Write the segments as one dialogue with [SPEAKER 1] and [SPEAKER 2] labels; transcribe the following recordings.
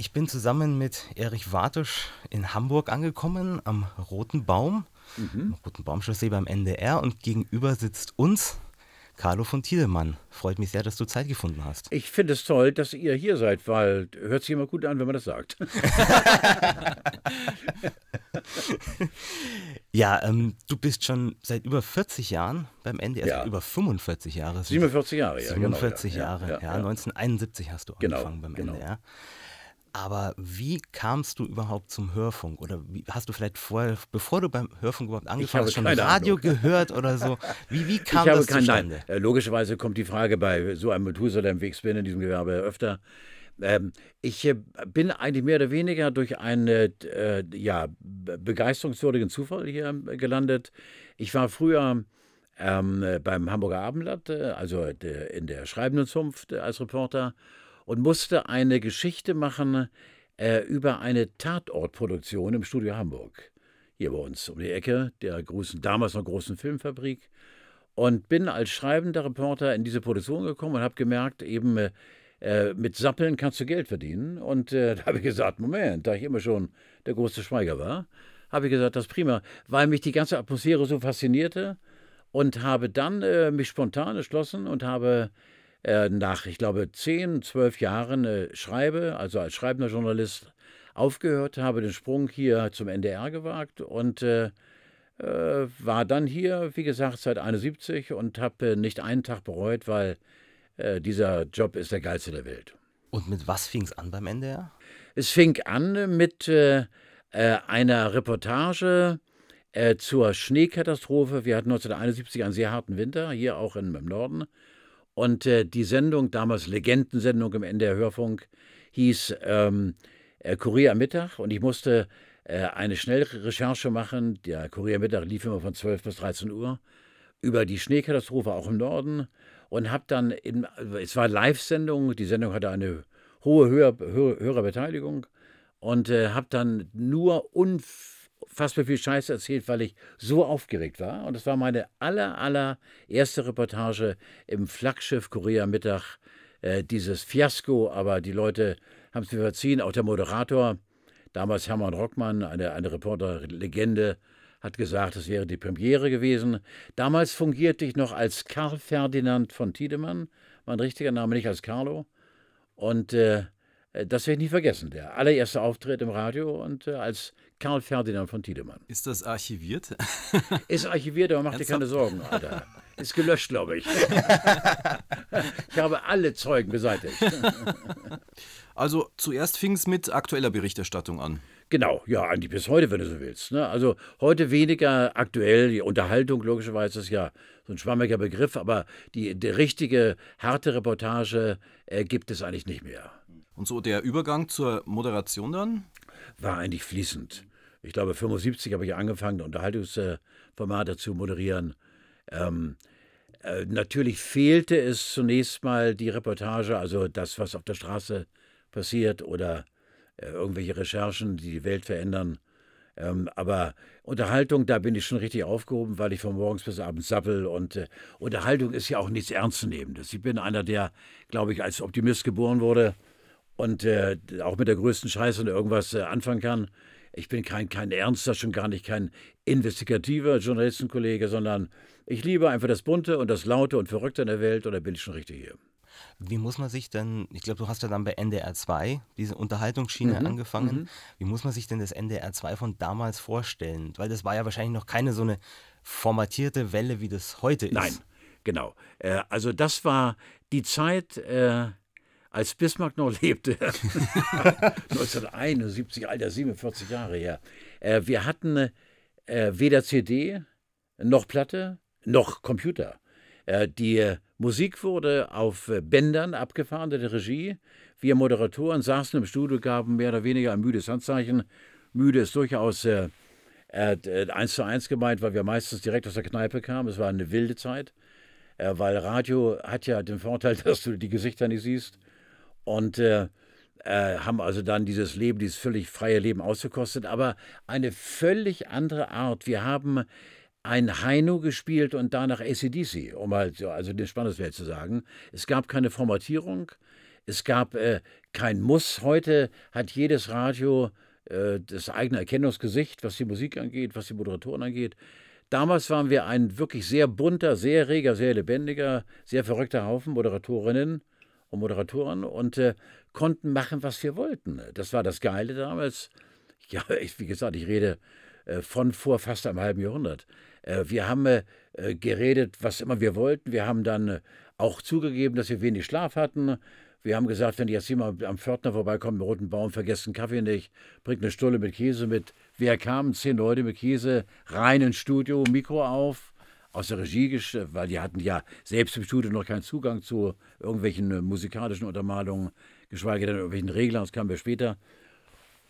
[SPEAKER 1] Ich bin zusammen mit Erich Wartusch in Hamburg angekommen, am Roten Baum, mhm. Roten Baumchaussee beim NDR und gegenüber sitzt uns Carlo von Tiedemann. Freut mich sehr, dass du Zeit gefunden hast.
[SPEAKER 2] Ich finde es toll, dass ihr hier seid, weil hört sich immer gut an, wenn man das sagt.
[SPEAKER 1] ja, ähm, du bist schon seit über 40 Jahren beim NDR, ja. über 45 Jahre.
[SPEAKER 2] 47 Jahre, ja.
[SPEAKER 1] 47 genau, Jahre, ja, ja, ja, 1971 hast du genau, angefangen beim genau. NDR. Aber wie kamst du überhaupt zum Hörfunk? Oder wie, hast du vielleicht vorher, bevor du beim Hörfunk überhaupt angefangen hast, schon Radio Ahnung. gehört oder so? Wie, wie kam ich das kein, zustande?
[SPEAKER 2] Nein. Äh, logischerweise kommt die Frage bei so einem Methusalem, wie ich bin in diesem Gewerbe öfter. Ähm, ich äh, bin eigentlich mehr oder weniger durch einen äh, ja, begeisterungswürdigen Zufall hier gelandet. Ich war früher ähm, beim Hamburger Abendblatt, äh, also in der Schreibenden Zunft als Reporter und musste eine Geschichte machen äh, über eine Tatortproduktion im Studio Hamburg. Hier bei uns um die Ecke, der großen, damals noch großen Filmfabrik. Und bin als schreibender Reporter in diese Produktion gekommen und habe gemerkt, eben äh, mit Sappeln kannst du Geld verdienen. Und äh, da habe ich gesagt, Moment, da ich immer schon der große Schweiger war, habe ich gesagt, das ist prima, weil mich die ganze Atmosphäre so faszinierte und habe dann äh, mich spontan entschlossen und habe äh, nach, ich glaube, zehn, zwölf Jahren äh, schreibe, also als schreibender Journalist aufgehört, habe den Sprung hier zum NDR gewagt und äh, äh, war dann hier, wie gesagt, seit 71 und habe nicht einen Tag bereut, weil äh, dieser Job ist der geilste der Welt.
[SPEAKER 1] Und mit was fing es an beim NDR?
[SPEAKER 2] Es fing an mit äh, einer Reportage zur Schneekatastrophe. Wir hatten 1971 einen sehr harten Winter, hier auch im Norden. Und äh, die Sendung, damals Legendensendung im NDR Hörfunk, hieß ähm, äh, Kurier am Mittag. Und ich musste äh, eine schnelle Recherche machen. Der Kurier am Mittag lief immer von 12 bis 13 Uhr über die Schneekatastrophe auch im Norden. Und habe dann, in, es war Live-Sendung, die Sendung hatte eine hohe Hör, Hör, Hörerbeteiligung. Und äh, habe dann nur unfassbar unfassbar viel Scheiße erzählt, weil ich so aufgeregt war. Und es war meine aller, aller erste Reportage im Flaggschiff Korea Mittag. Äh, dieses Fiasko, aber die Leute haben es mir verziehen. Auch der Moderator, damals Hermann Rockmann, eine, eine Reporterlegende, hat gesagt, es wäre die Premiere gewesen. Damals fungierte ich noch als Karl Ferdinand von Tiedemann, mein richtiger Name, nicht als Carlo. Und äh, das werde ich nie vergessen. Der allererste Auftritt im Radio und äh, als Karl Ferdinand von Tiedemann.
[SPEAKER 1] Ist das archiviert?
[SPEAKER 2] Ist archiviert, aber mach dir keine Sorgen, Alter. Ist gelöscht, glaube ich. ich habe alle Zeugen beseitigt.
[SPEAKER 1] Also zuerst fing es mit aktueller Berichterstattung an.
[SPEAKER 2] Genau, ja, eigentlich bis heute, wenn du so willst. Ne? Also heute weniger aktuell, die Unterhaltung logischerweise ist ja so ein schwammiger Begriff, aber die, die richtige, harte Reportage äh, gibt es eigentlich nicht mehr.
[SPEAKER 1] Und so der Übergang zur Moderation dann?
[SPEAKER 2] War eigentlich fließend ich glaube, 75 habe ich angefangen, Unterhaltungsformate zu moderieren. Ähm, äh, natürlich fehlte es zunächst mal die Reportage, also das, was auf der Straße passiert oder äh, irgendwelche Recherchen, die die Welt verändern. Ähm, aber Unterhaltung, da bin ich schon richtig aufgehoben, weil ich von morgens bis abends sappel. Und äh, Unterhaltung ist ja auch nichts Ernstzunehmendes. Ich bin einer, der, glaube ich, als Optimist geboren wurde und äh, auch mit der größten Scheiße irgendwas äh, anfangen kann. Ich bin kein, kein ernster, schon gar nicht kein investigativer Journalistenkollege, sondern ich liebe einfach das Bunte und das Laute und Verrückte in der Welt und da bin ich schon richtig hier.
[SPEAKER 1] Wie muss man sich denn, ich glaube, du hast ja dann bei NDR 2 diese Unterhaltungsschiene mhm. angefangen. Mhm. Wie muss man sich denn das NDR 2 von damals vorstellen? Weil das war ja wahrscheinlich noch keine so eine formatierte Welle, wie das heute ist.
[SPEAKER 2] Nein, genau. Äh, also das war die Zeit, äh, als Bismarck noch lebte, 1971, Alter, 47 Jahre her, äh, wir hatten äh, weder CD noch Platte noch Computer. Äh, die Musik wurde auf Bändern abgefahren, der Regie. Wir Moderatoren saßen im Studio, gaben mehr oder weniger ein müdes Handzeichen. Müde ist durchaus äh, äh, eins zu eins gemeint, weil wir meistens direkt aus der Kneipe kamen. Es war eine wilde Zeit, äh, weil Radio hat ja den Vorteil, dass du die Gesichter nicht siehst und äh, äh, haben also dann dieses Leben, dieses völlig freie Leben ausgekostet, aber eine völlig andere Art. Wir haben ein Heino gespielt und danach ACDC, um halt so, also den Spannungswert zu sagen. Es gab keine Formatierung. Es gab äh, kein Muss. Heute hat jedes Radio äh, das eigene Erkennungsgesicht, was die Musik angeht, was die Moderatoren angeht. Damals waren wir ein wirklich sehr bunter, sehr reger, sehr lebendiger, sehr verrückter Haufen Moderatorinnen und Moderatoren und äh, konnten machen, was wir wollten. Das war das Geile damals. Ja, ich, wie gesagt, ich rede äh, von vor fast einem halben Jahrhundert. Äh, wir haben äh, geredet, was immer wir wollten. Wir haben dann äh, auch zugegeben, dass wir wenig Schlaf hatten. Wir haben gesagt, wenn jetzt jemand am Pförtner vorbeikommt mit roten Baum, vergesst den Kaffee nicht, bringt eine Stulle mit Käse mit. Wer kam? Zehn Leute mit Käse, rein ins Studio, Mikro auf, aus der Regie, weil die hatten ja selbst im Studio noch keinen Zugang zu irgendwelchen äh, musikalischen Untermalungen, geschweige denn irgendwelchen Reglern, das kamen wir später.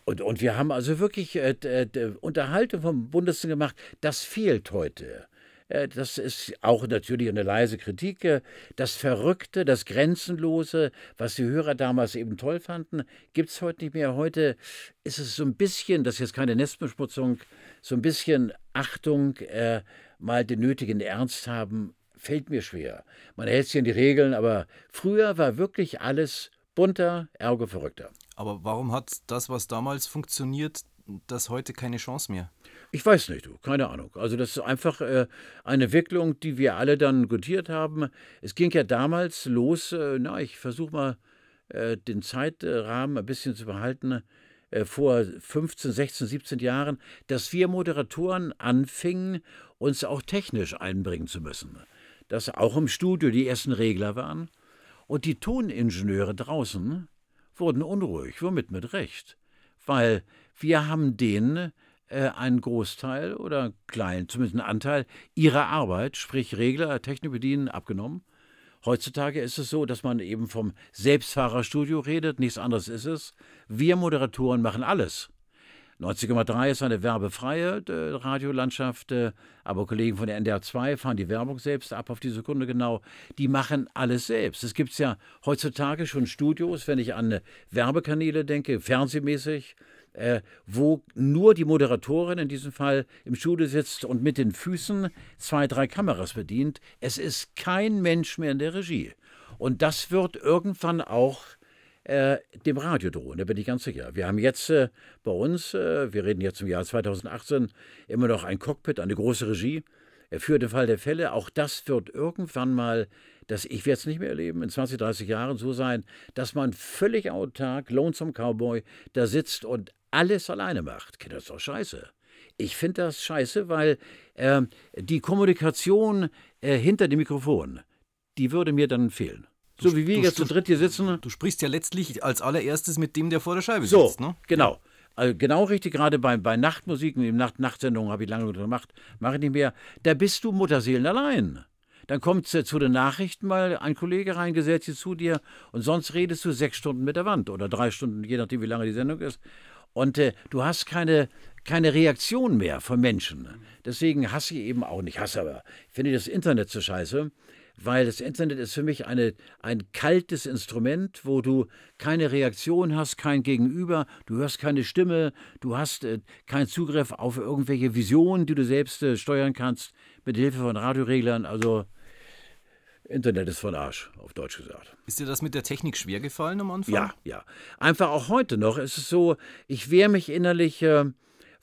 [SPEAKER 2] Und, und wir haben also wirklich äh, äh, Unterhaltung vom Bundesamt gemacht. Das fehlt heute. Äh, das ist auch natürlich eine leise Kritik. Äh, das Verrückte, das Grenzenlose, was die Hörer damals eben toll fanden, gibt es heute nicht mehr. Heute ist es so ein bisschen, das ist jetzt keine Nestbeschmutzung, so ein bisschen Achtung, äh, mal den nötigen Ernst haben, fällt mir schwer. Man hält sich an die Regeln, aber früher war wirklich alles bunter, ergo verrückter.
[SPEAKER 3] Aber warum hat das, was damals funktioniert, das heute keine Chance mehr?
[SPEAKER 2] Ich weiß nicht, du, keine Ahnung. Also das ist einfach äh, eine Entwicklung, die wir alle dann gutiert haben. Es ging ja damals los, äh, na, ich versuche mal äh, den Zeitrahmen ein bisschen zu behalten, äh, vor 15, 16, 17 Jahren, dass wir Moderatoren anfingen, uns auch technisch einbringen zu müssen. Dass auch im Studio die ersten Regler waren. Und die Toningenieure draußen wurden unruhig, womit mit Recht. Weil wir haben denen äh, einen Großteil oder klein, zumindest einen Anteil ihrer Arbeit, sprich Regler, Technik bedienen, abgenommen. Heutzutage ist es so, dass man eben vom Selbstfahrerstudio redet, nichts anderes ist es. Wir Moderatoren machen alles. 90,3 ist eine werbefreie äh, Radiolandschaft, äh, aber Kollegen von der NDR 2 fahren die Werbung selbst ab auf die Sekunde genau. Die machen alles selbst. Es gibt ja heutzutage schon Studios, wenn ich an Werbekanäle denke, fernsehmäßig, äh, wo nur die Moderatorin in diesem Fall im Studio sitzt und mit den Füßen zwei, drei Kameras bedient. Es ist kein Mensch mehr in der Regie. Und das wird irgendwann auch äh, dem Radio drohen, da bin ich ganz sicher. Wir haben jetzt äh, bei uns, äh, wir reden jetzt im Jahr 2018, immer noch ein Cockpit, eine große Regie. Für den Fall der Fälle, auch das wird irgendwann mal, das, ich werde es nicht mehr erleben, in 20, 30 Jahren so sein, dass man völlig autark, Lonesome Cowboy, da sitzt und alles alleine macht. Das ist doch scheiße. Ich finde das scheiße, weil äh, die Kommunikation äh, hinter dem Mikrofon, die würde mir dann fehlen. So wie wir du, jetzt zu dritt hier sitzen.
[SPEAKER 3] Du sprichst ja letztlich als allererstes mit dem, der vor der Scheibe
[SPEAKER 2] so,
[SPEAKER 3] sitzt. Ne?
[SPEAKER 2] Genau. Also genau richtig, gerade bei, bei Nachtmusiken, in Nacht Nachtsendungen habe ich lange gemacht, mache ich nicht mehr. Da bist du Mutterseelen allein. Dann kommt äh, zu den Nachrichten mal ein Kollege reingesetzt sich zu dir und sonst redest du sechs Stunden mit der Wand oder drei Stunden, je nachdem, wie lange die Sendung ist. Und äh, du hast keine, keine Reaktion mehr von Menschen. Deswegen hasse ich eben auch nicht, hasse aber, ich finde das Internet so scheiße weil das Internet ist für mich eine, ein kaltes Instrument, wo du keine Reaktion hast, kein Gegenüber, du hörst keine Stimme, du hast äh, keinen Zugriff auf irgendwelche Visionen, die du selbst äh, steuern kannst mit Hilfe von Radioreglern. Also Internet ist von Arsch, auf Deutsch gesagt.
[SPEAKER 3] Ist dir das mit der Technik schwer gefallen am Anfang?
[SPEAKER 2] Ja, ja. Einfach auch heute noch. Es ist so, ich wehre mich innerlich, äh,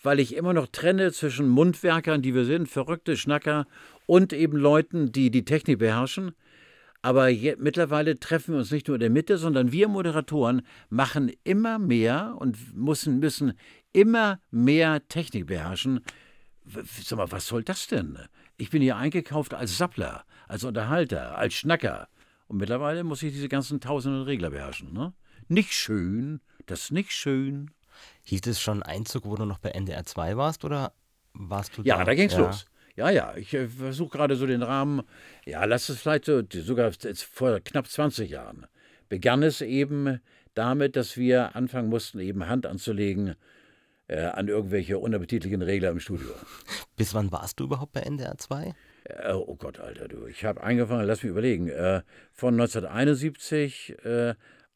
[SPEAKER 2] weil ich immer noch trenne zwischen Mundwerkern, die wir sind, verrückte Schnacker, und eben Leuten, die die Technik beherrschen. Aber je, mittlerweile treffen wir uns nicht nur in der Mitte, sondern wir Moderatoren machen immer mehr und müssen, müssen immer mehr Technik beherrschen. Sag mal, was soll das denn? Ich bin hier eingekauft als Sappler, als Unterhalter, als Schnacker. Und mittlerweile muss ich diese ganzen tausenden Regler beherrschen. Ne? Nicht schön, das ist nicht schön.
[SPEAKER 1] Hielt es schon Einzug, wo du noch bei NDR 2 warst oder warst du
[SPEAKER 2] ja, da? Ja, da ging's ja. los. Ja, ja, ich äh, versuche gerade so den Rahmen, ja, lass es vielleicht so, sogar vor knapp 20 Jahren, begann es eben damit, dass wir anfangen mussten, eben Hand anzulegen äh, an irgendwelche unappetitlichen Regler im Studio.
[SPEAKER 1] Bis wann warst du überhaupt bei NDR 2?
[SPEAKER 2] Äh, oh Gott, Alter, du. Ich habe angefangen, lass mich überlegen, äh, von 1971,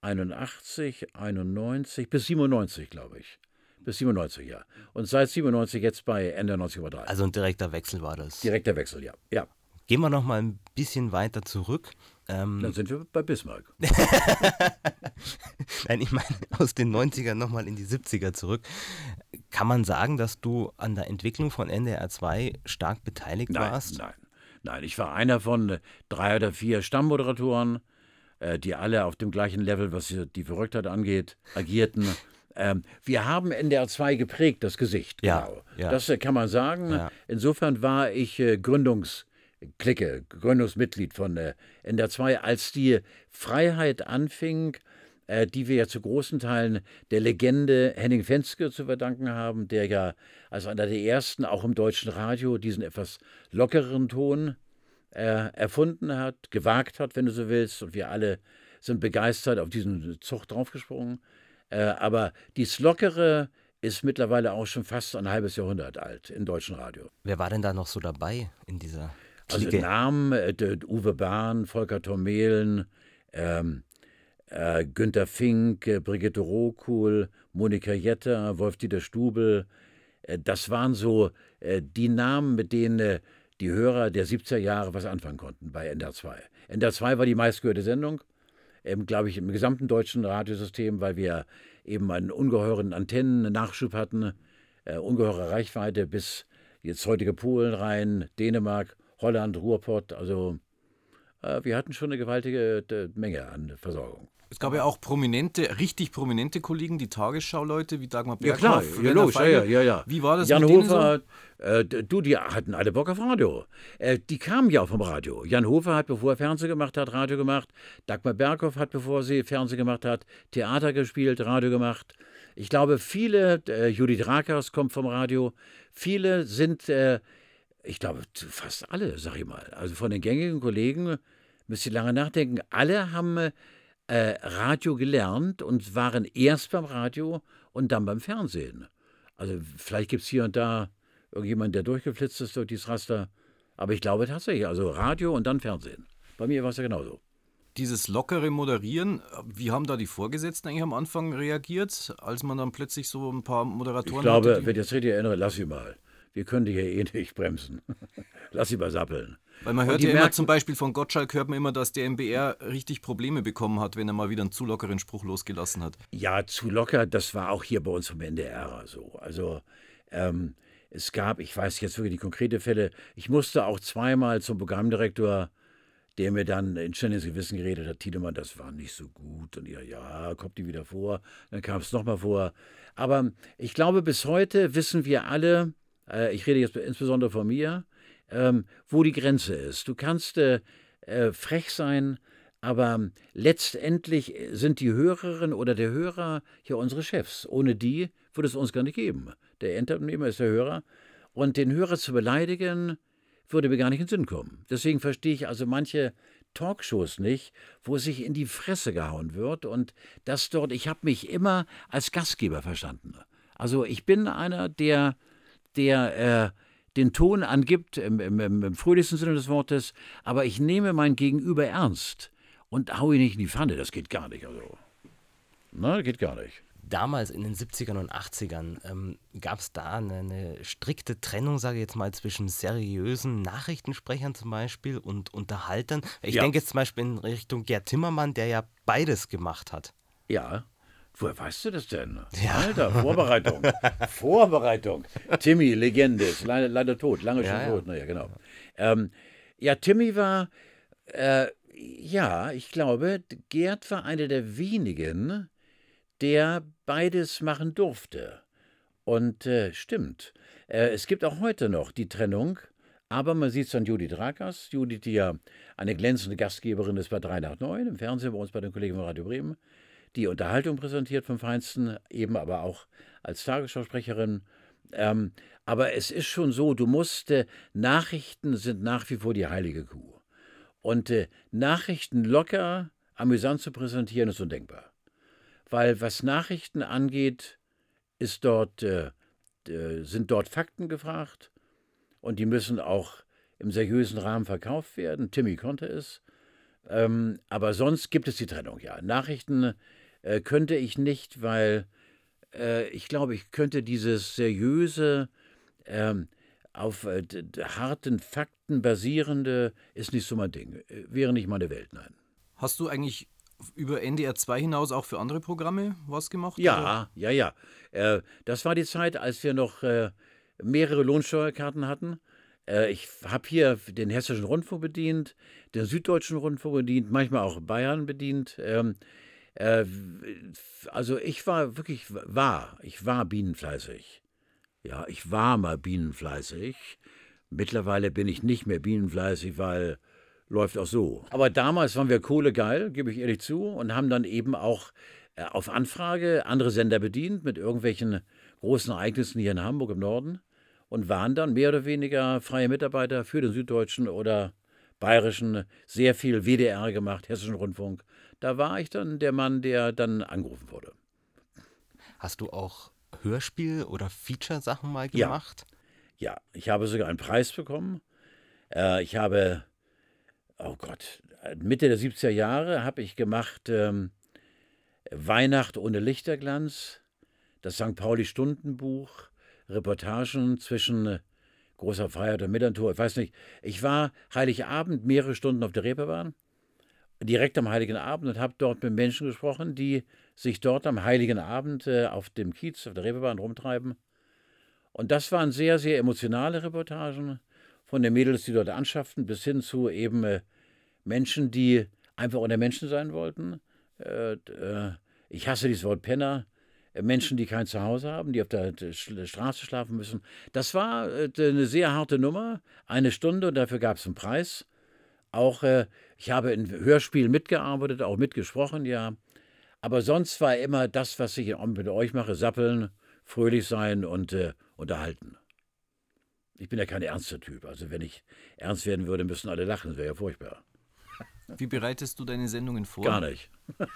[SPEAKER 2] 81, 91 bis 97, glaube ich bis 97, ja. Und seit 97 jetzt bei Ende 1903.
[SPEAKER 1] Also ein direkter Wechsel war das?
[SPEAKER 2] Direkter Wechsel, ja. ja.
[SPEAKER 1] Gehen wir noch mal ein bisschen weiter zurück.
[SPEAKER 2] Ähm, Dann sind wir bei Bismarck.
[SPEAKER 1] Nein, ich meine, aus den 90ern nochmal in die 70er zurück. Kann man sagen, dass du an der Entwicklung von NDR 2 stark beteiligt
[SPEAKER 2] nein,
[SPEAKER 1] warst?
[SPEAKER 2] Nein, nein. Ich war einer von drei oder vier Stammmoderatoren, äh, die alle auf dem gleichen Level, was die Verrücktheit angeht, agierten. Ähm, wir haben NDR 2 geprägt, das Gesicht.
[SPEAKER 1] Ja, genau. ja.
[SPEAKER 2] Das äh, kann man sagen. Ja. Insofern war ich äh, Gründungsklicke, Gründungsmitglied von äh, NDR 2, als die Freiheit anfing, äh, die wir ja zu großen Teilen der Legende Henning Fenske zu verdanken haben, der ja als einer der ersten auch im deutschen Radio diesen etwas lockeren Ton äh, erfunden hat, gewagt hat, wenn du so willst. Und wir alle sind begeistert auf diesen Zug draufgesprungen. Äh, aber dies Lockere ist mittlerweile auch schon fast ein halbes Jahrhundert alt im deutschen Radio.
[SPEAKER 1] Wer war denn da noch so dabei in dieser
[SPEAKER 2] Clique? Also Namen, äh, Uwe Bahn, Volker Tormelen, ähm, äh, Günter Fink, äh, Brigitte Rohkuhl, Monika Jetter, Wolf-Dieter Stubel. Äh, das waren so äh, die Namen, mit denen die Hörer der 70er Jahre was anfangen konnten bei NDR 2. NDR 2 war die meistgehörte Sendung ähm, glaube ich, im gesamten deutschen Radiosystem, weil wir eben einen ungeheuren Antennennachschub hatten, äh, ungeheure Reichweite bis jetzt heutige Polen rein, Dänemark, Holland, Ruhrpott. Also äh, wir hatten schon eine gewaltige äh, Menge an Versorgung.
[SPEAKER 3] Es gab ja auch prominente, richtig prominente Kollegen, die Tagesschau-Leute wie Dagmar
[SPEAKER 2] Berghoff. Ja klar, ja, logisch, ja, ja, ja.
[SPEAKER 3] Wie war das
[SPEAKER 2] Jan Hofer, so? äh, du, die hatten alle Bock auf Radio. Äh, die kamen ja vom Radio. Jan Hofer hat, bevor er Fernsehen gemacht hat, Radio gemacht. Dagmar Berghoff hat, bevor sie Fernsehen gemacht hat, Theater gespielt, Radio gemacht. Ich glaube, viele, äh, Judith Rakers kommt vom Radio, viele sind, äh, ich glaube, fast alle, sag ich mal. Also von den gängigen Kollegen, müsst ihr lange nachdenken, alle haben äh, Radio gelernt und waren erst beim Radio und dann beim Fernsehen. Also vielleicht gibt es hier und da irgendjemand, der durchgeflitzt ist durch dieses Raster. Aber ich glaube tatsächlich, also Radio und dann Fernsehen. Bei mir war es ja genauso.
[SPEAKER 3] Dieses lockere Moderieren, wie haben da die Vorgesetzten eigentlich am Anfang reagiert, als man dann plötzlich so ein paar Moderatoren
[SPEAKER 2] Ich glaube, hatte, wenn ich jetzt richtig erinnere, lass sie mal. Wir können die hier eh nicht bremsen. lass sie mal sappeln.
[SPEAKER 3] Weil man hört ja immer zum Beispiel von Gottschalk, hört man immer, dass der MBR richtig Probleme bekommen hat, wenn er mal wieder einen zu lockeren Spruch losgelassen hat.
[SPEAKER 2] Ja, zu locker, das war auch hier bei uns vom NDR so. Also ähm, es gab, ich weiß jetzt wirklich die konkrete Fälle, ich musste auch zweimal zum Programmdirektor, der mir dann in ständiges Gewissen geredet hat, Tiedemann, das war nicht so gut. Und ja, ja, kommt die wieder vor. Dann kam es nochmal vor. Aber ich glaube, bis heute wissen wir alle, äh, ich rede jetzt insbesondere von mir, ähm, wo die Grenze ist. Du kannst äh, äh, frech sein, aber letztendlich sind die Hörerin oder der Hörer ja unsere Chefs. Ohne die würde es uns gar nicht geben. Der Endunternehmer ist der Hörer. Und den Hörer zu beleidigen, würde mir gar nicht in den Sinn kommen. Deswegen verstehe ich also manche Talkshows nicht, wo sich in die Fresse gehauen wird und das dort, ich habe mich immer als Gastgeber verstanden. Also ich bin einer, der, der äh, den Ton angibt, im, im, im fröhlichsten Sinne des Wortes, aber ich nehme mein Gegenüber ernst und haue ihn nicht in die Pfanne. Das geht gar nicht. Also. Na, geht gar nicht.
[SPEAKER 1] Damals in den 70ern und 80ern ähm, gab es da eine, eine, strikte Trennung, sage ich jetzt mal, zwischen seriösen Nachrichtensprechern zum Beispiel und Unterhaltern. Ich ja. denke jetzt zum Beispiel in Richtung Gerd Timmermann, der ja beides gemacht hat.
[SPEAKER 2] Ja, Woher weißt du das denn? Ja. Alter, Vorbereitung. Vorbereitung. Timmy, Legende, ist leider, leider tot, lange schon ja, tot. Ja. Naja, genau. Ähm, ja, Timmy war, äh, ja, ich glaube, Gerd war einer der wenigen, der beides machen durfte. Und äh, stimmt. Äh, es gibt auch heute noch die Trennung, aber man sieht es an Judith Rakas. Judith, die ja eine glänzende Gastgeberin ist bei 3 nach 9 im Fernsehen bei uns bei den Kollegen von Radio Bremen die Unterhaltung präsentiert vom Feinsten, eben aber auch als Tagesschausprecherin. Ähm, aber es ist schon so, du musst, äh, Nachrichten sind nach wie vor die heilige Kuh. Und äh, Nachrichten locker, amüsant zu präsentieren, ist undenkbar. Weil was Nachrichten angeht, ist dort, äh, sind dort Fakten gefragt und die müssen auch im seriösen Rahmen verkauft werden. Timmy konnte es. Ähm, aber sonst gibt es die Trennung, ja. Nachrichten äh, könnte ich nicht, weil äh, ich glaube, ich könnte dieses seriöse, ähm, auf äh, harten Fakten basierende, ist nicht so mein Ding. Äh, wäre nicht meine Welt, nein.
[SPEAKER 3] Hast du eigentlich über NDR 2 hinaus auch für andere Programme was gemacht?
[SPEAKER 2] Ja, oder? ja, ja. Äh, das war die Zeit, als wir noch äh, mehrere Lohnsteuerkarten hatten. Äh, ich habe hier den Hessischen Rundfunk bedient, den Süddeutschen Rundfunk bedient, manchmal auch Bayern bedient. Ähm, äh, also ich war wirklich, war, ich war bienenfleißig. Ja, ich war mal bienenfleißig. Mittlerweile bin ich nicht mehr bienenfleißig, weil läuft auch so. Aber damals waren wir kohlegeil, gebe ich ehrlich zu, und haben dann eben auch äh, auf Anfrage andere Sender bedient mit irgendwelchen großen Ereignissen hier in Hamburg im Norden und waren dann mehr oder weniger freie Mitarbeiter für den Süddeutschen oder Bayerischen, sehr viel WDR gemacht, Hessischen Rundfunk. Da war ich dann der Mann, der dann angerufen wurde.
[SPEAKER 1] Hast du auch Hörspiel- oder Feature-Sachen mal gemacht?
[SPEAKER 2] Ja. ja, ich habe sogar einen Preis bekommen. Äh, ich habe, oh Gott, Mitte der 70er Jahre habe ich gemacht ähm, Weihnacht ohne Lichterglanz, das St. Pauli Stundenbuch, Reportagen zwischen äh, großer Freiheit und Mitternatur. Ich weiß nicht, ich war Heiligabend mehrere Stunden auf der Reeperbahn, direkt am Heiligen Abend und habe dort mit Menschen gesprochen, die sich dort am Heiligen Abend äh, auf dem Kiez, auf der Reeperbahn rumtreiben. Und das waren sehr, sehr emotionale Reportagen von den Mädels, die dort anschafften, bis hin zu eben äh, Menschen, die einfach unter Menschen sein wollten. Äh, äh ich hasse dieses Wort Penner. Menschen, die kein Zuhause haben, die auf der Straße schlafen müssen. Das war äh, eine sehr harte Nummer. Eine Stunde und dafür gab es einen Preis. Auch äh, ich habe in Hörspielen mitgearbeitet, auch mitgesprochen, ja. Aber sonst war immer das, was ich mit euch mache, sappeln, fröhlich sein und äh, unterhalten. Ich bin ja kein ernster Typ. Also wenn ich ernst werden würde, müssten alle lachen. Das wäre ja furchtbar.
[SPEAKER 3] Wie bereitest du deine Sendungen vor?
[SPEAKER 2] Gar nicht.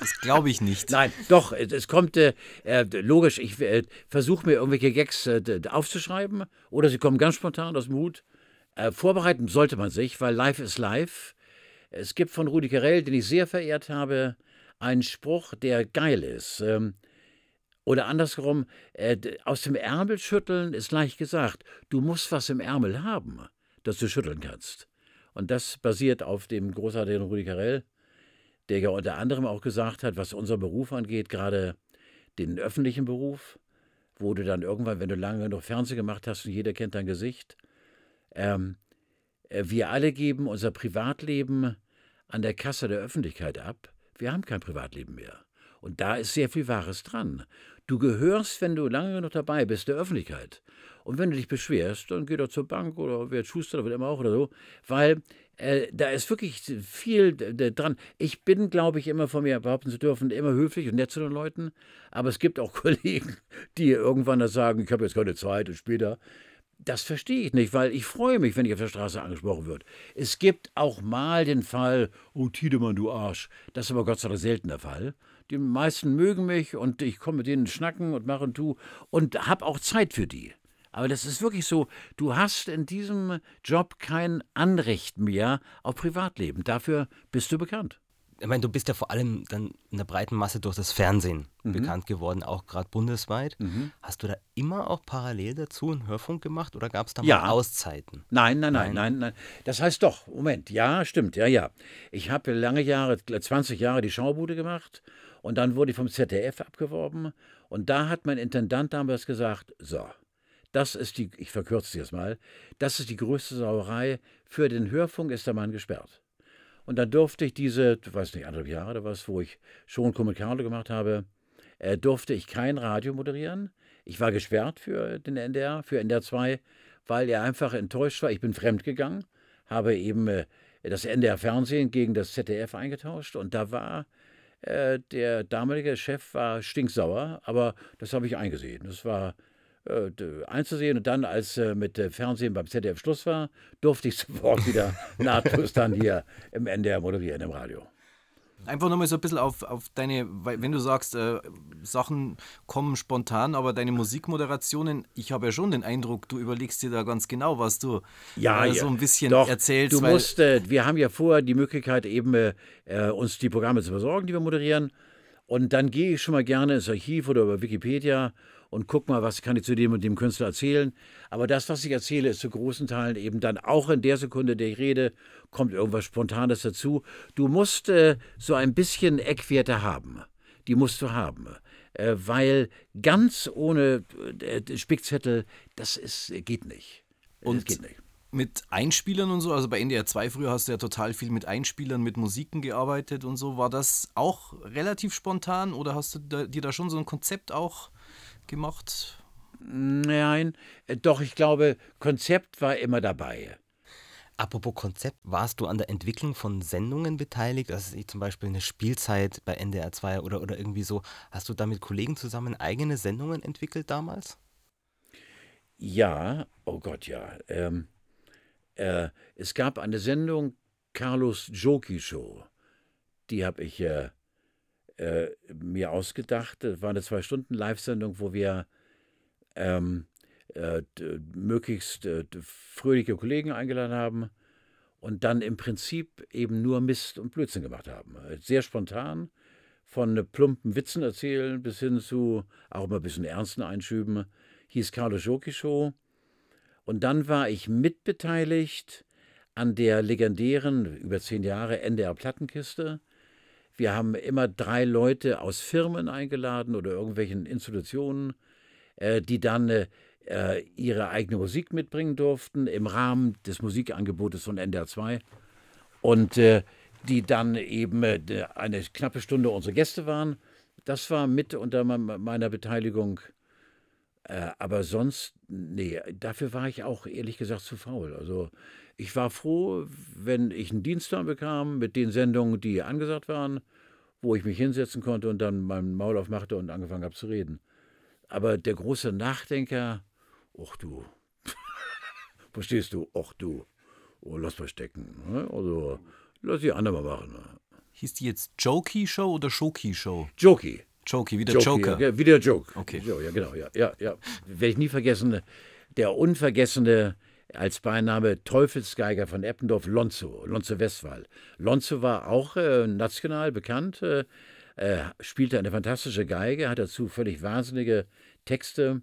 [SPEAKER 3] Das glaube ich nicht.
[SPEAKER 2] Nein, doch, es kommt äh, äh logisch, ich äh, versuche mir irgendwelche Gags äh, aufzuschreiben oder sie kommen ganz spontan aus dem Hut. Äh, vorbereiten sollte man sich, weil live ist live. Es gibt von Rudi Carell, den ich sehr verehrt habe, einen Spruch, der geil ist. Ähm, oder andersherum, äh, aus dem Ärmel schütteln ist leicht gesagt. Du musst was im Ärmel haben, dass du schütteln kannst. Und das basiert auf dem großartigen Rudi Carell, der ja unter anderem auch gesagt hat, was unser Beruf angeht, gerade den öffentlichen Beruf, wo du dann irgendwann, wenn du lange noch Fernsehen gemacht hast und jeder kennt dein Gesicht, ähm, äh, wir alle geben unser Privatleben an der Kasse der Öffentlichkeit ab. Wir haben kein Privatleben mehr. Und da ist sehr viel Wahres dran. Du gehörst, wenn du lange genug dabei bist, der Öffentlichkeit. Und wenn du dich beschwerst, dann geh doch zur Bank oder wer Schuster oder was immer auch oder so, weil äh, da ist wirklich viel dran. Ich bin, glaube ich, immer von mir behaupten zu dürfen, immer höflich und nett zu den Leuten. Aber es gibt auch Kollegen, die irgendwann da sagen, ich habe jetzt keine Zeit und später. Das verstehe ich nicht, weil ich freue mich, wenn ich auf der Straße angesprochen wird. Es gibt auch mal den Fall, oh Tiedemann, du Arsch. Das ist aber Gott sei Dank selten der Fall. Die meisten mögen mich und ich komme mit denen schnacken und mache und tu und habe auch Zeit für die. Aber das ist wirklich so, du hast in diesem Job kein Anrecht mehr auf Privatleben. Dafür bist du bekannt.
[SPEAKER 1] Ich meine, du bist ja vor allem dann in der breiten Masse durch das Fernsehen mhm. bekannt geworden, auch gerade bundesweit. Mhm. Hast du da immer auch parallel dazu einen Hörfunk gemacht oder gab es da ja. mal Auszeiten?
[SPEAKER 2] Nein, nein, nein, nein, nein, Das heißt doch, Moment, ja, stimmt, ja, ja. Ich habe lange Jahre, 20 Jahre die Schaubude gemacht und dann wurde ich vom ZDF abgeworben und da hat mein Intendant damals gesagt, so, das ist die, ich verkürze es jetzt mal, das ist die größte Sauerei. Für den Hörfunk ist der Mann gesperrt. Und dann durfte ich diese, weiß nicht, anderthalb Jahre oder was, wo ich schon Kommentare gemacht habe, äh, durfte ich kein Radio moderieren. Ich war gesperrt für den NDR, für NDR 2, weil er einfach enttäuscht war. Ich bin fremdgegangen, habe eben äh, das NDR Fernsehen gegen das ZDF eingetauscht und da war äh, der damalige Chef war stinksauer, aber das habe ich eingesehen. Das war äh, einzusehen. Und dann, als äh, mit äh, Fernsehen beim ZDF Schluss war, durfte ich sofort wieder nahtlos dann hier im NDR moderieren, im Radio.
[SPEAKER 3] Einfach nochmal so ein bisschen auf, auf deine, wenn du sagst, äh, Sachen kommen spontan, aber deine Musikmoderationen, ich habe ja schon den Eindruck, du überlegst dir da ganz genau, was du
[SPEAKER 2] ja,
[SPEAKER 3] äh, so ein bisschen doch, erzählst.
[SPEAKER 2] Du musst, äh, wir haben ja vorher die Möglichkeit, eben uns die Programme zu versorgen, die wir moderieren. Und dann gehe ich schon mal gerne ins Archiv oder über Wikipedia und guck mal, was kann ich zu dem und dem Künstler erzählen. Aber das, was ich erzähle, ist zu großen Teilen eben dann auch in der Sekunde, der ich rede, kommt irgendwas Spontanes dazu. Du musst äh, so ein bisschen Eckwerte haben. Die musst du haben. Äh, weil ganz ohne äh, Spickzettel, das ist, geht nicht.
[SPEAKER 3] Und das geht nicht mit Einspielern und so, also bei NDR 2 früher hast du ja total viel mit Einspielern, mit Musiken gearbeitet und so. War das auch relativ spontan oder hast du da, dir da schon so ein Konzept auch gemacht?
[SPEAKER 2] Nein, äh, doch, ich glaube, Konzept war immer dabei.
[SPEAKER 1] Apropos Konzept, warst du an der Entwicklung von Sendungen beteiligt? Also zum Beispiel eine Spielzeit bei NDR 2 oder, oder irgendwie so. Hast du da mit Kollegen zusammen eigene Sendungen entwickelt damals?
[SPEAKER 2] Ja, oh Gott, ja. Ähm, äh, es gab eine Sendung, Carlos Joki Show. Die habe ich äh, äh, mir ausgedacht. Das war eine Zwei-Stunden-Live-Sendung, wo wir ähm, äh, möglichst äh, fröhliche Kollegen eingeladen haben und dann im Prinzip eben nur Mist und Blödsinn gemacht haben. Sehr spontan, von plumpen Witzen erzählen bis hin zu auch mal ein bisschen ernsten Einschüben. Hieß Carlos Joki Show. Und dann war ich mitbeteiligt an der legendären, über zehn Jahre NDR Plattenkiste. Wir haben immer drei Leute aus Firmen eingeladen oder irgendwelchen Institutionen, äh, die dann äh, ihre eigene Musik mitbringen durften im Rahmen des Musikangebotes von NDR 2 und äh, die dann eben eine knappe Stunde unsere Gäste waren. Das war mit unter meiner Beteiligung äh, aber sonst, nee, dafür war ich auch ehrlich gesagt zu faul. Also ich war froh, wenn ich einen Dienstplan bekam mit den Sendungen, die angesagt waren, wo ich mich hinsetzen konnte und dann meinen Maul aufmachte und angefangen habe zu reden. Aber der große Nachdenker, ach du, verstehst du, ach du, oh, lass mal stecken. Ne? Also lass die anderen mal machen. Ne?
[SPEAKER 3] Hieß die jetzt Jokey Show oder Shoki Show?
[SPEAKER 2] Jokey.
[SPEAKER 3] Jokey, wie der Jokey, Joker.
[SPEAKER 2] Ja, wie der Joke. Okay. Ja, genau, ja, ja, ja. Werde ich nie vergessen, der unvergessene als Beiname Teufelsgeiger von Eppendorf, Lonzo, Lonzo Westphal. Lonzo war auch äh, national bekannt, äh, äh, spielte eine fantastische Geige, hat dazu völlig wahnsinnige Texte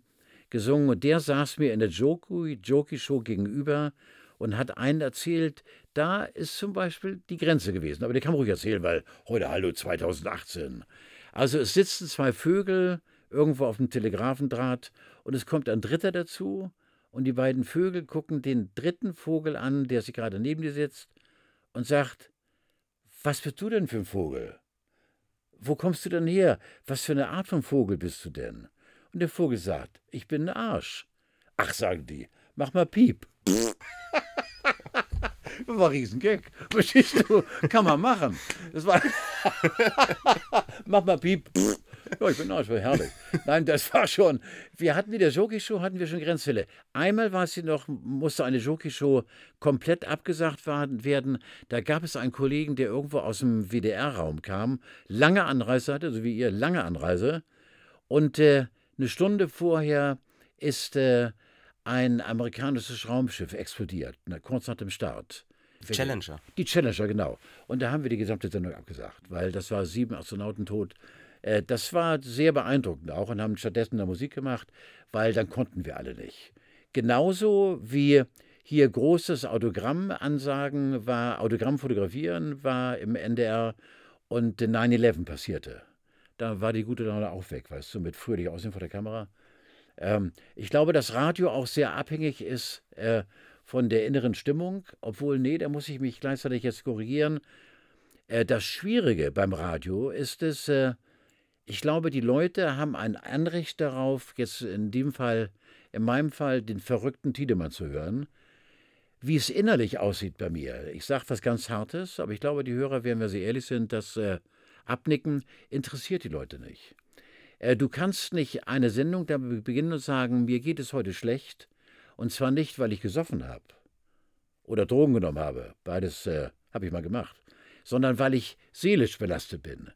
[SPEAKER 2] gesungen und der saß mir in der Jokey-Show gegenüber und hat einen erzählt, da ist zum Beispiel die Grenze gewesen. Aber der kann man ruhig erzählen, weil heute, hallo, 2018. Also es sitzen zwei Vögel irgendwo auf dem Telegrafendraht und es kommt ein Dritter dazu und die beiden Vögel gucken den dritten Vogel an, der sich gerade neben dir sitzt und sagt, was bist du denn für ein Vogel? Wo kommst du denn her? Was für eine Art von Vogel bist du denn? Und der Vogel sagt, ich bin ein Arsch. Ach, sagen die, mach mal Piep. Das war ein Riesengag. Verstehst du? Kann man machen. Das war. Mach mal Piep. Ja, ich bin auch, war herrlich. Nein, das war schon. Wir hatten in der Jockey-Show hatten wir schon Grenzfälle. Einmal war sie noch, musste eine Jockey-Show komplett abgesagt werden. Da gab es einen Kollegen, der irgendwo aus dem WDR-Raum kam, lange Anreise hatte, so wie ihr, lange Anreise. Und äh, eine Stunde vorher ist äh, ein amerikanisches Raumschiff explodiert, kurz nach dem Start.
[SPEAKER 1] Challenger.
[SPEAKER 2] Die Challenger, genau. Und da haben wir die gesamte Sendung abgesagt, weil das war sieben Astronauten tot. Äh, das war sehr beeindruckend auch und haben stattdessen da Musik gemacht, weil dann konnten wir alle nicht. Genauso wie hier großes Autogramm ansagen war, Autogramm fotografieren war im NDR und 9-11 passierte. Da war die gute Laune auch weg, weißt du, mit fröhlich Aussehen vor der Kamera. Ähm, ich glaube, dass Radio auch sehr abhängig ist äh, von der inneren Stimmung, obwohl, nee, da muss ich mich gleichzeitig jetzt korrigieren. Äh, das Schwierige beim Radio ist es, äh, ich glaube, die Leute haben ein Anrecht darauf, jetzt in dem Fall, in meinem Fall, den verrückten Tiedemann zu hören, wie es innerlich aussieht bei mir. Ich sage was ganz Hartes, aber ich glaube, die Hörer, wenn wir sehr ehrlich sind, das äh, Abnicken interessiert die Leute nicht. Äh, du kannst nicht eine Sendung damit beginnen und sagen, mir geht es heute schlecht, und zwar nicht, weil ich gesoffen habe oder Drogen genommen habe, beides äh, habe ich mal gemacht, sondern weil ich seelisch belastet bin.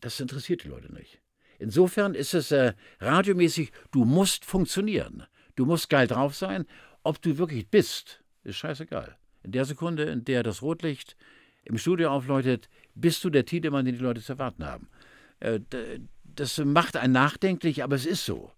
[SPEAKER 2] Das interessiert die Leute nicht. Insofern ist es äh, radiomäßig, du musst funktionieren. Du musst geil drauf sein. Ob du wirklich bist, ist scheißegal. In der Sekunde, in der das Rotlicht im Studio aufleuchtet, bist du der Titelmann, den die Leute zu erwarten haben. Äh, das macht einen nachdenklich, aber es ist so.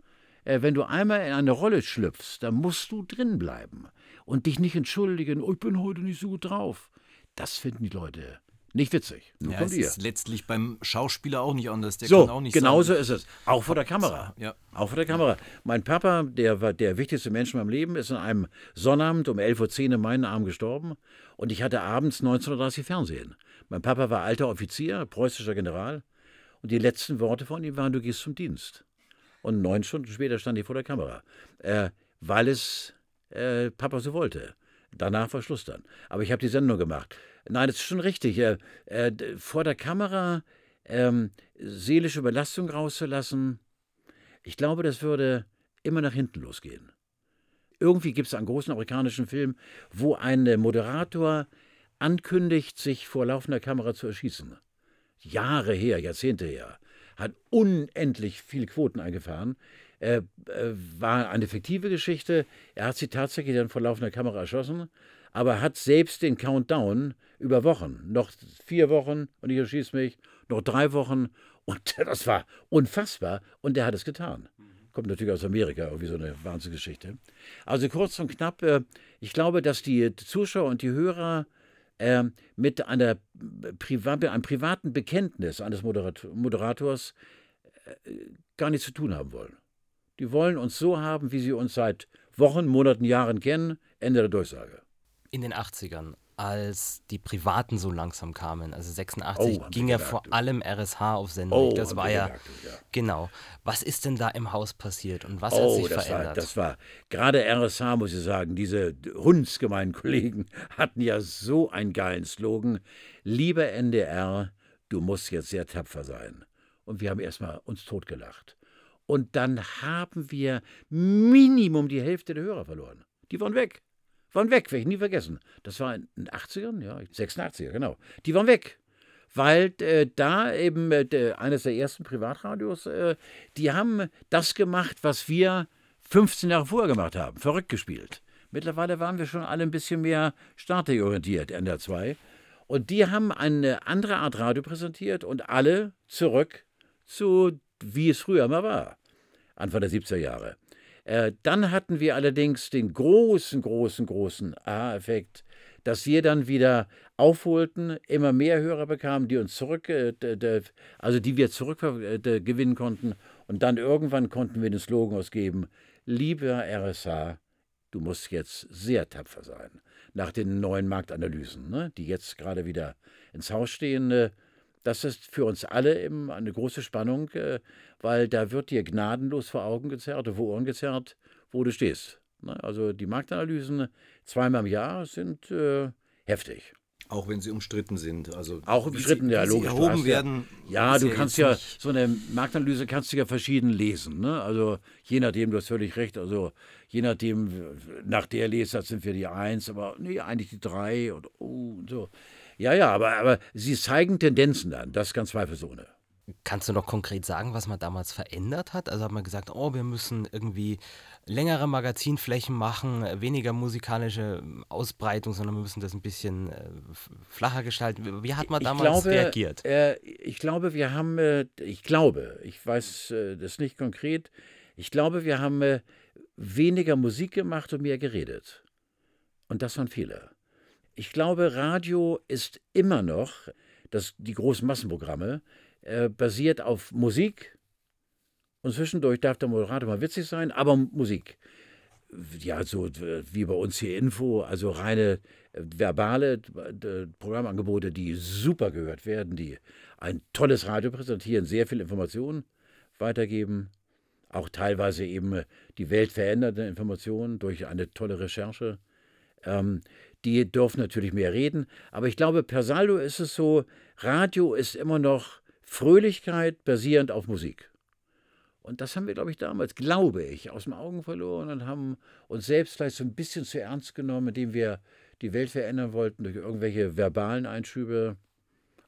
[SPEAKER 2] Äh, wenn du einmal in eine Rolle schlüpfst, dann musst du drin bleiben und dich nicht entschuldigen, oh, ich bin heute nicht so gut drauf. Das finden die Leute nicht witzig.
[SPEAKER 3] Nur ja, es ihr. ist letztlich beim Schauspieler auch nicht anders.
[SPEAKER 2] Der so, kann auch nicht genauso sagen, ist es. Auch vor der Kamera. Ja. Auch vor der Kamera. Mein Papa, der war der wichtigste Mensch in meinem Leben, ist an einem Sonnabend um 11.10 Uhr in meinen Arm gestorben. Und ich hatte abends 1930 Fernsehen. Mein Papa war alter Offizier, preußischer General. Und die letzten Worte von ihm waren, du gehst zum Dienst. Und neun Stunden später stand ich vor der Kamera, äh, weil es äh, Papa so wollte. Danach war Schluss dann. Aber ich habe die Sendung gemacht. Nein, das ist schon richtig. Äh, äh, vor der Kamera ähm, seelische Belastung rauszulassen, ich glaube, das würde immer nach hinten losgehen. Irgendwie gibt es einen großen amerikanischen Film, wo ein Moderator ankündigt, sich vor laufender Kamera zu erschießen. Jahre her, Jahrzehnte her. Hat unendlich viele Quoten eingefahren. Äh, äh, war eine fiktive Geschichte. Er hat sie tatsächlich dann vor laufender Kamera erschossen, aber hat selbst den Countdown über Wochen. Noch vier Wochen und ich erschieße mich, noch drei Wochen und das war unfassbar und er hat es getan. Kommt natürlich aus Amerika, irgendwie so eine Wahnsinnsgeschichte. Also kurz und knapp, äh, ich glaube, dass die Zuschauer und die Hörer äh, mit einer Priva einem privaten Bekenntnis eines Moderat Moderators äh, gar nichts zu tun haben wollen. Die wollen uns so haben, wie sie uns seit Wochen, Monaten, Jahren kennen. Ende der Durchsage.
[SPEAKER 1] In den 80ern, als die Privaten so langsam kamen, also 86, oh, ging ja vor allem RSH auf Sendung. Oh, das war ja, gedacht, ja, genau. Was ist denn da im Haus passiert und was oh, hat sich
[SPEAKER 2] das
[SPEAKER 1] verändert?
[SPEAKER 2] War, das war gerade RSH, muss ich sagen, diese hundsgemeinen Kollegen hatten ja so einen geilen Slogan. Lieber NDR, du musst jetzt sehr tapfer sein. Und wir haben erstmal uns totgelacht. Und dann haben wir Minimum die Hälfte der Hörer verloren. Die waren weg. Waren weg, werde ich nie vergessen. Das war in den 80ern, ja, 86er, genau. Die waren weg. Weil äh, da eben äh, eines der ersten Privatradios, äh, die haben das gemacht, was wir 15 Jahre vorher gemacht haben. Verrückt gespielt. Mittlerweile waren wir schon alle ein bisschen mehr startegorientiert, NDR 2. Und die haben eine andere Art Radio präsentiert und alle zurück zu wie es früher mal war, Anfang der 70er Jahre. Äh, dann hatten wir allerdings den großen, großen, großen Aha-Effekt, dass wir dann wieder aufholten, immer mehr Hörer bekamen, die uns zurück, äh, also die wir zurückgewinnen äh, konnten. Und dann irgendwann konnten wir den Slogan ausgeben: Lieber RSA, du musst jetzt sehr tapfer sein. Nach den neuen Marktanalysen, ne, die jetzt gerade wieder ins Haus stehen, das ist für uns alle eben eine große Spannung, äh, weil da wird dir gnadenlos vor Augen gezerrt, vor Ohren gezerrt, wo du stehst. Ne? Also die Marktanalysen zweimal im Jahr sind äh, heftig.
[SPEAKER 3] Auch wenn sie umstritten sind. Also
[SPEAKER 2] auch umstritten, ja, logisch.
[SPEAKER 3] Erhoben werden.
[SPEAKER 2] Ja, ja du kannst ja, so eine Marktanalyse kannst du ja verschieden lesen. Ne? Also je nachdem, du hast völlig recht, also je nachdem, nach der Lesart sind wir die Eins, aber nee, eigentlich die Drei und oh, so. Ja, ja, aber, aber sie zeigen Tendenzen an, das ist ganz zweifelsohne.
[SPEAKER 1] Kannst du noch konkret sagen, was man damals verändert hat? Also hat man gesagt, oh, wir müssen irgendwie längere Magazinflächen machen, weniger musikalische Ausbreitung, sondern wir müssen das ein bisschen äh, flacher gestalten. Wie hat man damals glaube, reagiert?
[SPEAKER 2] Äh, ich glaube, wir haben, äh, ich glaube, ich weiß äh, das nicht konkret, ich glaube, wir haben weniger Musik gemacht und mehr geredet. Und das waren Fehler. Ich glaube, Radio ist immer noch, das, die großen Massenprogramme, äh, basiert auf Musik. Und zwischendurch darf der Moderator mal witzig sein, aber Musik. Ja, so wie bei uns hier Info, also reine äh, verbale äh, Programmangebote, die super gehört werden, die ein tolles Radio präsentieren, sehr viel Informationen weitergeben, auch teilweise eben äh, die Welt verändernde Informationen durch eine tolle Recherche. Ähm, die dürfen natürlich mehr reden. Aber ich glaube, per Saldo ist es so, Radio ist immer noch Fröhlichkeit basierend auf Musik. Und das haben wir, glaube ich, damals, glaube ich, aus den Augen verloren und haben uns selbst vielleicht so ein bisschen zu ernst genommen, indem wir die Welt verändern wollten durch irgendwelche verbalen Einschübe.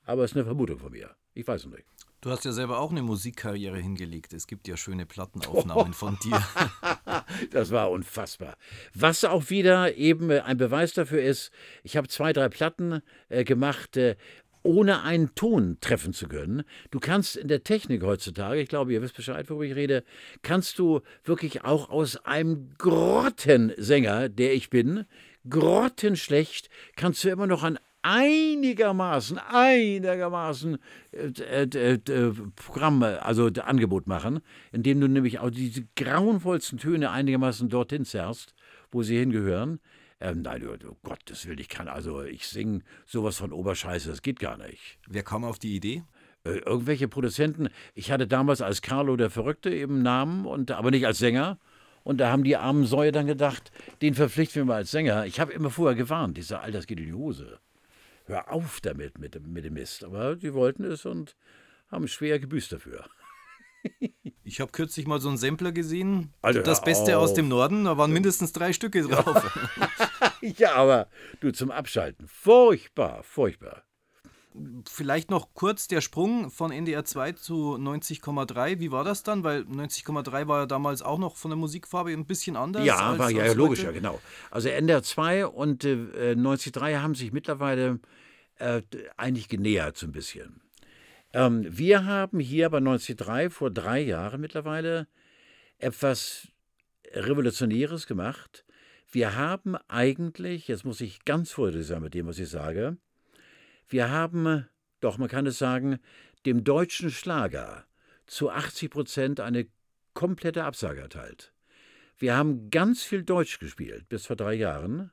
[SPEAKER 2] Aber es ist eine Vermutung von mir. Ich weiß es nicht.
[SPEAKER 3] Du hast ja selber auch eine Musikkarriere hingelegt. Es gibt ja schöne Plattenaufnahmen von dir.
[SPEAKER 2] das war unfassbar. Was auch wieder eben ein Beweis dafür ist, ich habe zwei, drei Platten äh, gemacht, äh, ohne einen Ton treffen zu können. Du kannst in der Technik heutzutage, ich glaube, ihr wisst Bescheid, worüber ich rede, kannst du wirklich auch aus einem Grottensänger, der ich bin, grottenschlecht, kannst du immer noch ein einigermaßen, einigermaßen äh, äh, äh, Programm, also Angebot machen, indem du nämlich auch diese grauenvollsten Töne einigermaßen dorthin zerrst, wo sie hingehören. Ähm, nein, oh, Gottes Willen, ich kann also, ich singe sowas von Oberscheiße, das geht gar nicht.
[SPEAKER 3] Wer kam auf die Idee?
[SPEAKER 2] Äh, irgendwelche Produzenten. Ich hatte damals als Carlo der Verrückte eben Namen, und, aber nicht als Sänger. Und da haben die armen Säue dann gedacht, den verpflichten wir mal als Sänger. Ich habe immer vorher gewarnt, sage, Alter, das geht in die Hose. Hör auf damit mit, mit dem Mist. Aber die wollten es und haben schwer gebüßt dafür.
[SPEAKER 3] Ich habe kürzlich mal so einen Sampler gesehen. Alter, das Beste aus dem Norden, da waren mindestens drei Stücke drauf.
[SPEAKER 2] ja, aber du zum Abschalten. Furchtbar, furchtbar.
[SPEAKER 3] Vielleicht noch kurz der Sprung von NDR 2 zu 90,3. Wie war das dann? Weil 90,3 war ja damals auch noch von der Musikfarbe ein bisschen anders.
[SPEAKER 2] Ja, als, war ja, ja logisch, ja, genau. Also NDR 2 und äh, 90,3 haben sich mittlerweile äh, eigentlich genähert so ein bisschen. Ähm, wir haben hier bei 93 vor drei Jahren mittlerweile etwas Revolutionäres gemacht. Wir haben eigentlich, jetzt muss ich ganz vorsichtig sein mit dem, was ich sage, wir haben, doch man kann es sagen, dem deutschen Schlager zu 80 Prozent eine komplette Absage erteilt. Wir haben ganz viel Deutsch gespielt bis vor drei Jahren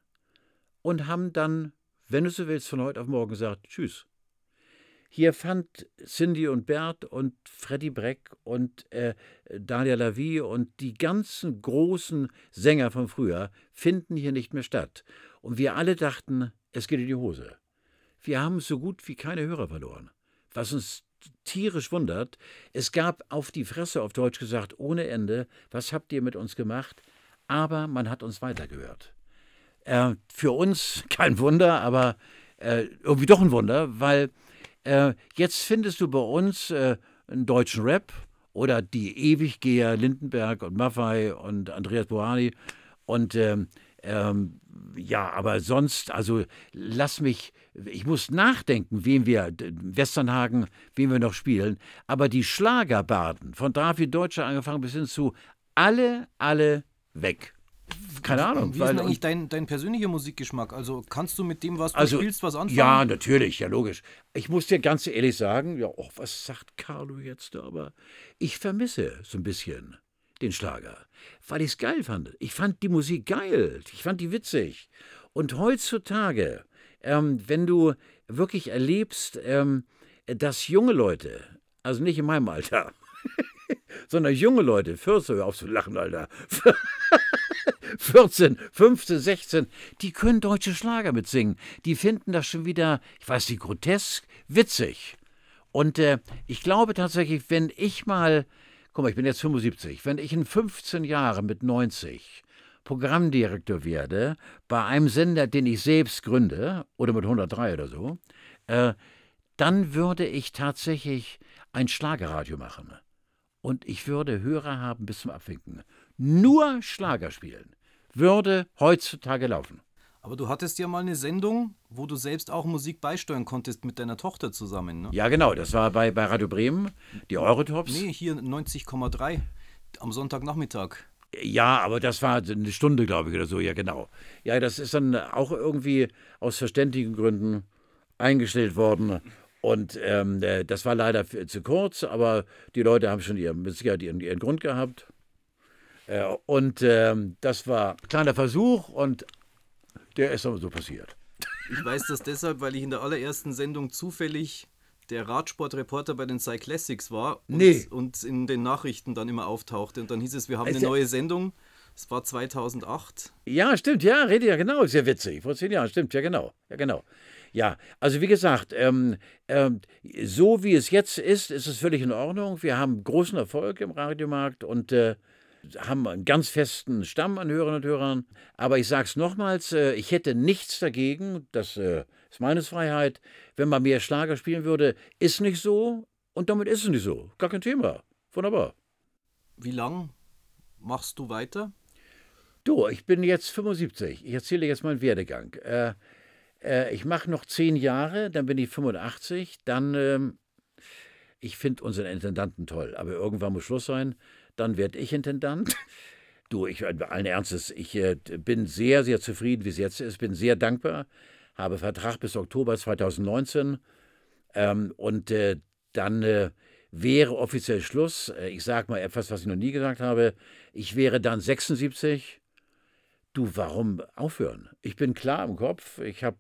[SPEAKER 2] und haben dann, wenn du so willst, von heute auf morgen gesagt, tschüss. Hier fand Cindy und Bert und Freddy Breck und äh, Dalia Lavie und die ganzen großen Sänger von früher finden hier nicht mehr statt. Und wir alle dachten, es geht in die Hose. Wir haben so gut wie keine Hörer verloren. Was uns tierisch wundert, es gab auf die Fresse, auf Deutsch gesagt, ohne Ende, was habt ihr mit uns gemacht? Aber man hat uns weitergehört. Äh, für uns kein Wunder, aber äh, irgendwie doch ein Wunder, weil äh, jetzt findest du bei uns äh, einen deutschen Rap oder die Ewiggeher Lindenberg und Maffei und Andreas Bohani und ähm, ähm, ja, aber sonst, also lass mich, ich muss nachdenken, wem wir, Westernhagen, wem wir noch spielen, aber die Schlagerbaden, von David Deutscher angefangen bis hin zu alle, alle weg keine Ahnung.
[SPEAKER 3] Wie ist denn eigentlich dein, dein persönlicher Musikgeschmack? Also kannst du mit dem, was du
[SPEAKER 2] also,
[SPEAKER 3] spielst, was anfangen?
[SPEAKER 2] Ja, natürlich, ja logisch. Ich muss dir ganz ehrlich sagen, ja, oh, was sagt Carlo jetzt? Aber ich vermisse so ein bisschen den Schlager, weil ich es geil fand. Ich fand die Musik geil, ich fand die witzig. Und heutzutage, ähm, wenn du wirklich erlebst, ähm, dass junge Leute, also nicht in meinem Alter, sondern junge Leute, 14, hör auf zu lachen, Alter. 14, 15, 16, die können deutsche Schlager mitsingen. Die finden das schon wieder, ich weiß nicht, grotesk, witzig. Und äh, ich glaube tatsächlich, wenn ich mal, guck mal, ich bin jetzt 75, wenn ich in 15 Jahren mit 90 Programmdirektor werde, bei einem Sender, den ich selbst gründe, oder mit 103 oder so, äh, dann würde ich tatsächlich ein Schlagerradio machen. Und ich würde Hörer haben bis zum Abwinken. Nur Schlager spielen würde heutzutage laufen.
[SPEAKER 3] Aber du hattest ja mal eine Sendung, wo du selbst auch Musik beisteuern konntest mit deiner Tochter zusammen, ne?
[SPEAKER 2] Ja, genau. Das war bei, bei Radio Bremen, die Eurotops.
[SPEAKER 3] Nee, hier 90,3 am Sonntagnachmittag.
[SPEAKER 2] Ja, aber das war eine Stunde, glaube ich, oder so, ja, genau. Ja, das ist dann auch irgendwie aus verständigen Gründen eingestellt worden. Und ähm, äh, das war leider zu kurz, aber die Leute haben schon ihren, mit Sicherheit ihren, ihren Grund gehabt. Äh, und ähm, das war ein kleiner Versuch und der ist aber so passiert.
[SPEAKER 3] Ich weiß das deshalb, weil ich in der allerersten Sendung zufällig der Radsportreporter bei den Cyclassics war und, nee. und in den Nachrichten dann immer auftauchte. Und dann hieß es, wir haben eine neue Sendung. Es war 2008.
[SPEAKER 2] Ja, stimmt, ja, rede ja genau, sehr witzig. Vor zehn Jahren, stimmt, ja genau, ja genau. Ja, also wie gesagt, ähm, ähm, so wie es jetzt ist, ist es völlig in Ordnung. Wir haben großen Erfolg im Radiomarkt und äh, haben einen ganz festen Stamm an Hörern und Hörern. Aber ich sage es nochmals, äh, ich hätte nichts dagegen, das äh, ist meine Freiheit, wenn man mehr Schlager spielen würde. Ist nicht so und damit ist es nicht so. Gar kein Thema. Wunderbar.
[SPEAKER 3] Wie lang machst du weiter?
[SPEAKER 2] Du, ich bin jetzt 75. Ich erzähle jetzt meinen Werdegang. Äh, Äh, ich mache noch zehn Jahre, dann bin ich 85. Dann, ähm, ich finde unseren Intendanten toll, aber irgendwann muss Schluss sein. Dann werde ich Intendant. Du, ich allen Ernstes, ich äh, bin sehr, sehr zufrieden, wie es jetzt ist. Bin sehr dankbar. Habe Vertrag bis Oktober 2019. Ähm, und äh, dann äh, wäre offiziell Schluss. Äh, ich sage mal etwas, was ich noch nie gesagt habe. Ich wäre dann 76. Du, warum aufhören? Ich bin klar im Kopf. Ich habe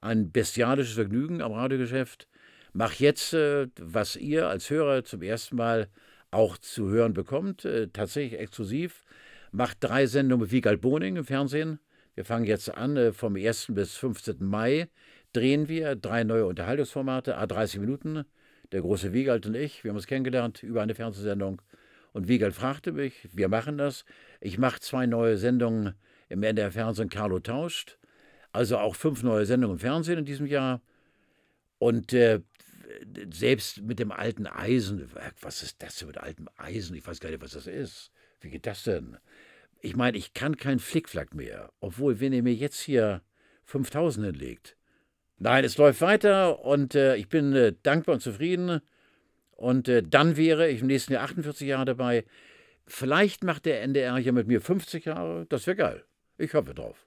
[SPEAKER 2] ein bestialisches Vergnügen am Radiogeschäft. Mach jetzt, äh, was ihr als Hörer zum ersten Mal auch zu hören bekommt, äh, tatsächlich exklusiv. Macht drei Sendungen mit Wiegald Boning im Fernsehen. Wir fangen jetzt an, äh, vom 1. bis 15. Mai drehen wir drei neue Unterhaltungsformate, a 30 Minuten. Der große Wiegald und ich, wir haben uns kennengelernt über eine Fernsehsendung. Und Wiegald fragte mich, wir machen das. Ich mache zwei neue Sendungen im NDR Fernsehen, Carlo tauscht. Also auch fünf neue Sendungen im Fernsehen in diesem Jahr. Und äh, selbst mit dem alten Eisen, was ist das denn mit altem Eisen? Ich weiß gar nicht, was das ist. Wie geht das denn? Ich meine, ich kann keinen Flickflack mehr, obwohl, wenn ihr mir jetzt hier 5000 hinlegt. Nein, es läuft weiter und äh, ich bin äh, dankbar und zufrieden. Und äh, dann wäre ich im nächsten Jahr 48 Jahre dabei. Vielleicht macht der NDR ja mit mir 50 Jahre. Das wäre geil. Ich hoffe drauf.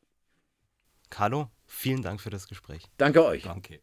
[SPEAKER 1] Carlo, vielen Dank für das Gespräch.
[SPEAKER 2] Danke euch.
[SPEAKER 3] Danke.